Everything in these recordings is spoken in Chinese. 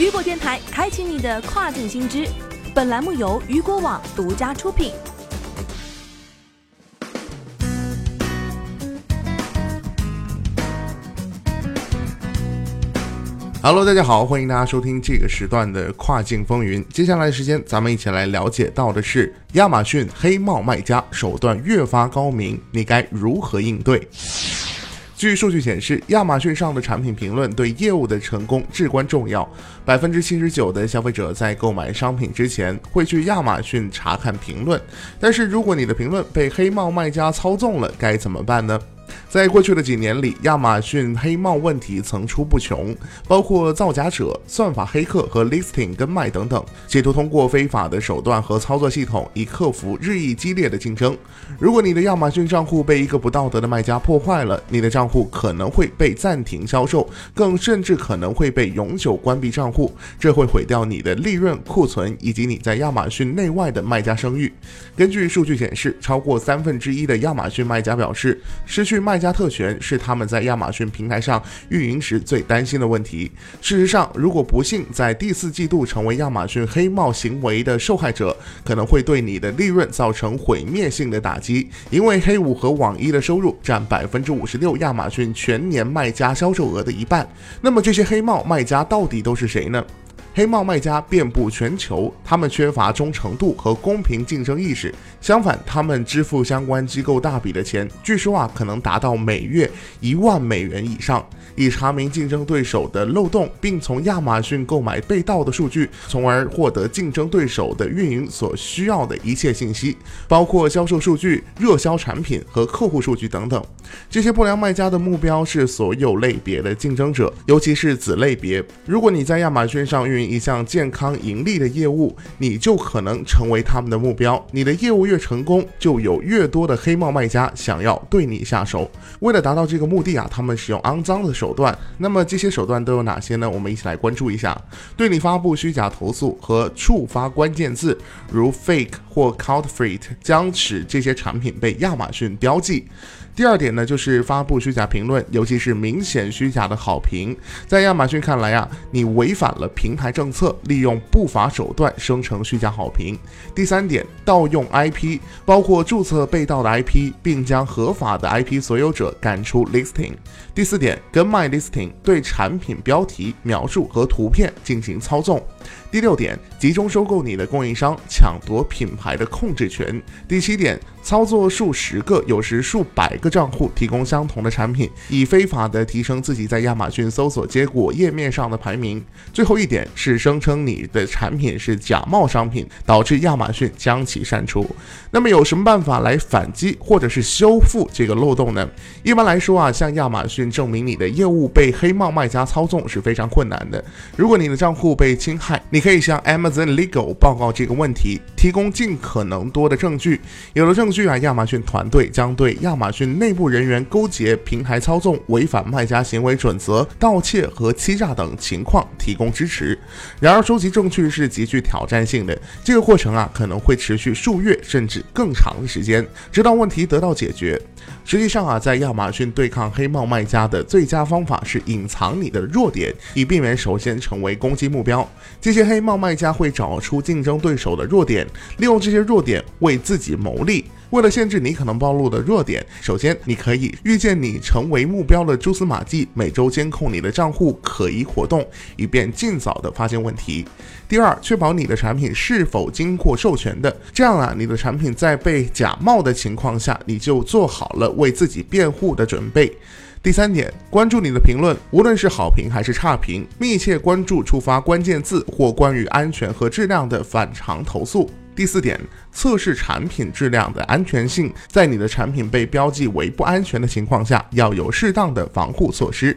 雨果电台开启你的跨境新知，本栏目由雨果网独家出品。Hello，大家好，欢迎大家收听这个时段的跨境风云。接下来的时间，咱们一起来了解到的是亚马逊黑帽卖家手段越发高明，你该如何应对？据数据显示，亚马逊上的产品评论对业务的成功至关重要。百分之七十九的消费者在购买商品之前会去亚马逊查看评论，但是如果你的评论被黑帽卖家操纵了，该怎么办呢？在过去的几年里，亚马逊黑帽问题层出不穷，包括造假者、算法黑客和 listing 跟卖等等，企图通过非法的手段和操作系统，以克服日益激烈的竞争。如果你的亚马逊账户被一个不道德的卖家破坏了，你的账户可能会被暂停销售，更甚至可能会被永久关闭账户，这会毁掉你的利润、库存以及你在亚马逊内外的卖家声誉。根据数据显示，超过三分之一的亚马逊卖家表示，失去卖家特权是他们在亚马逊平台上运营时最担心的问题。事实上，如果不幸在第四季度成为亚马逊黑帽行为的受害者，可能会对你的利润造成毁灭性的打击，因为黑五和网一的收入占百分之五十六亚马逊全年卖家销售额的一半。那么，这些黑帽卖家到底都是谁呢？黑帽卖家遍布全球，他们缺乏忠诚度和公平竞争意识。相反，他们支付相关机构大笔的钱，据说啊，可能达到每月一万美元以上，以查明竞争对手的漏洞，并从亚马逊购买被盗的数据，从而获得竞争对手的运营所需要的一切信息，包括销售数据、热销产品和客户数据等等。这些不良卖家的目标是所有类别的竞争者，尤其是子类别。如果你在亚马逊上运营一项健康盈利的业务，你就可能成为他们的目标。你的业务越成功，就有越多的黑帽卖家想要对你下手。为了达到这个目的啊，他们使用肮脏的手段。那么这些手段都有哪些呢？我们一起来关注一下。对你发布虚假投诉和触发关键字，如 fake 或 counterfeit，将使这些产品被亚马逊标记。第二点呢，就是发布虚假评论，尤其是明显虚假的好评。在亚马逊看来啊，你违反了平台政策，利用不法手段生成虚假好评。第三点，盗用 IP，包括注册被盗的 IP，并将合法的 IP 所有者赶出 listing。第四点，跟卖 listing，对产品标题、描述和图片进行操纵。第六点，集中收购你的供应商，抢夺品牌的控制权。第七点，操作数十个，有时数百个账户，提供相同的产品，以非法的提升自己在亚马逊搜索结果页面上的排名。最后一点是声称你的产品是假冒商品，导致亚马逊将其删除。那么有什么办法来反击或者是修复这个漏洞呢？一般来说啊，向亚马逊证明你的业务被黑帽卖家操纵是非常困难的。如果你的账户被侵害，你可以向 Amazon Legal 报告这个问题，提供尽可能多的证据。有了证据啊，亚马逊团队将对亚马逊内部人员勾结、平台操纵、违反卖家行为准则、盗窃和欺诈等情况提供支持。然而，收集证据是极具挑战性的，这个过程啊可能会持续数月甚至更长的时间，直到问题得到解决。实际上啊，在亚马逊对抗黑帽卖家的最佳方法是隐藏你的弱点，以避免首先成为攻击目标。这些黑帽卖家会找出竞争对手的弱点，利用这些弱点为自己谋利。为了限制你可能暴露的弱点，首先你可以预见你成为目标的蛛丝马迹，每周监控你的账户可疑活动，以便尽早的发现问题。第二，确保你的产品是否经过授权的，这样啊，你的产品在被假冒的情况下，你就做好了为自己辩护的准备。第三点，关注你的评论，无论是好评还是差评，密切关注触发关键字或关于安全和质量的反常投诉。第四点，测试产品质量的安全性，在你的产品被标记为不安全的情况下，要有适当的防护措施。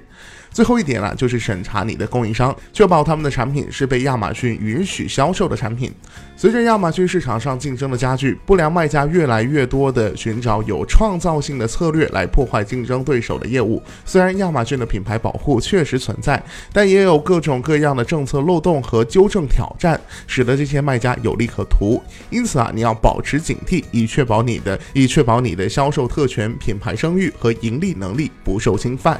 最后一点呢，就是审查你的供应商，确保他们的产品是被亚马逊允许销售的产品。随着亚马逊市场上竞争的加剧，不良卖家越来越多地寻找有创造性的策略来破坏竞争对手的业务。虽然亚马逊的品牌保护确实存在，但也有各种各样的政策漏洞和纠正挑战，使得这些卖家有利可图。因此啊，你要保持警惕，以确保你的以确保你的销售特权、品牌声誉和盈利能力不受侵犯。